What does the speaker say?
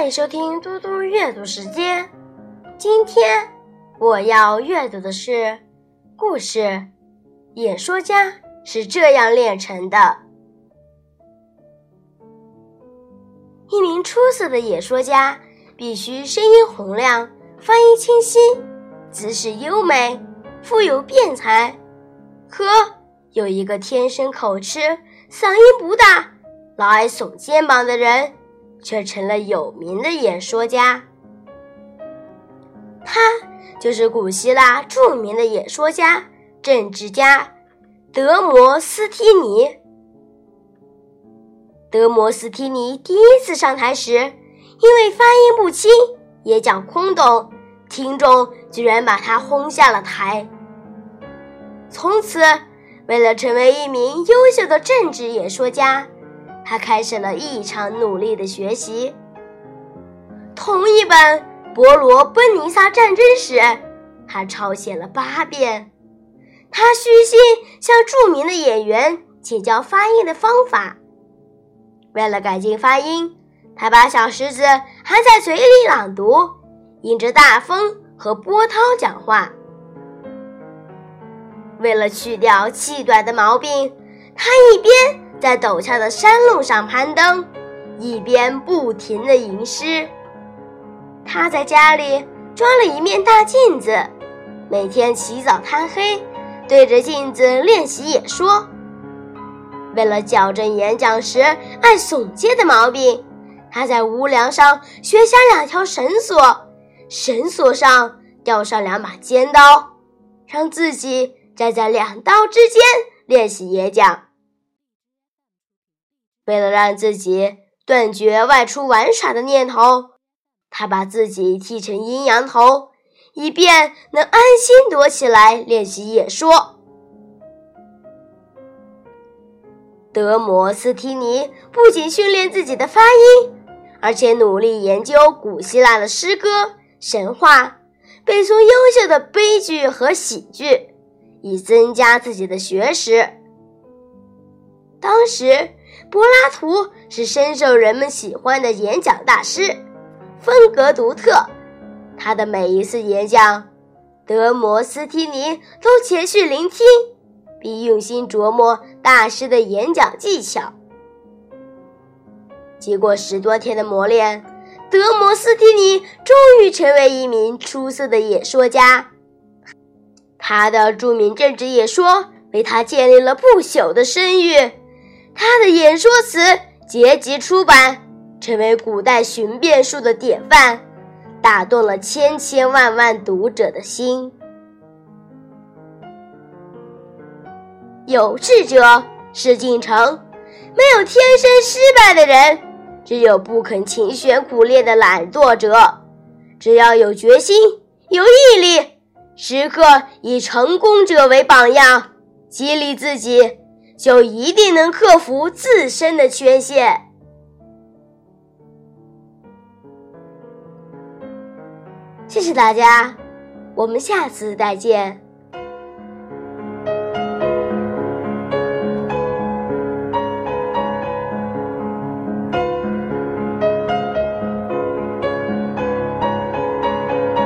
欢迎收听嘟嘟阅读时间。今天我要阅读的是故事《演说家是这样炼成的》。一名出色的演说家必须声音洪亮、发音清晰、姿势优美、富有辩才。可有一个天生口吃、嗓音不大、老爱耸肩膀的人。却成了有名的演说家。他就是古希腊著名的演说家、政治家德摩斯提尼。德摩斯提尼第一次上台时，因为发音不清、演讲空洞，听众居然把他轰下了台。从此，为了成为一名优秀的政治演说家。他开始了异常努力的学习。同一本《伯罗奔尼撒战争史》，他抄写了八遍。他虚心向著名的演员请教发音的方法。为了改进发音，他把小石子含在嘴里朗读，迎着大风和波涛讲话。为了去掉气短的毛病，他一边。在陡峭的山路上攀登，一边不停地吟诗。他在家里装了一面大镜子，每天起早贪黑，对着镜子练习演说。为了矫正演讲时爱耸肩的毛病，他在屋梁上学下两条绳索，绳索上吊上两把尖刀，让自己站在两刀之间练习演讲。为了让自己断绝外出玩耍的念头，他把自己剃成阴阳头，以便能安心躲起来练习演说。德摩斯提尼不仅训练自己的发音，而且努力研究古希腊的诗歌、神话，背诵优秀的悲剧和喜剧，以增加自己的学识。当时。柏拉图是深受人们喜欢的演讲大师，风格独特。他的每一次演讲，德摩斯提尼都前去聆听，并用心琢磨大师的演讲技巧。经过十多天的磨练，德摩斯提尼终于成为一名出色的演说家。他的著名政治演说为他建立了不朽的声誉。他的演说词结集出版，成为古代寻辩术的典范，打动了千千万万读者的心。有志者事竟成，没有天生失败的人，只有不肯勤学苦练的懒惰者。只要有决心、有毅力，时刻以成功者为榜样，激励自己。就一定能克服自身的缺陷。谢谢大家，我们下次再见。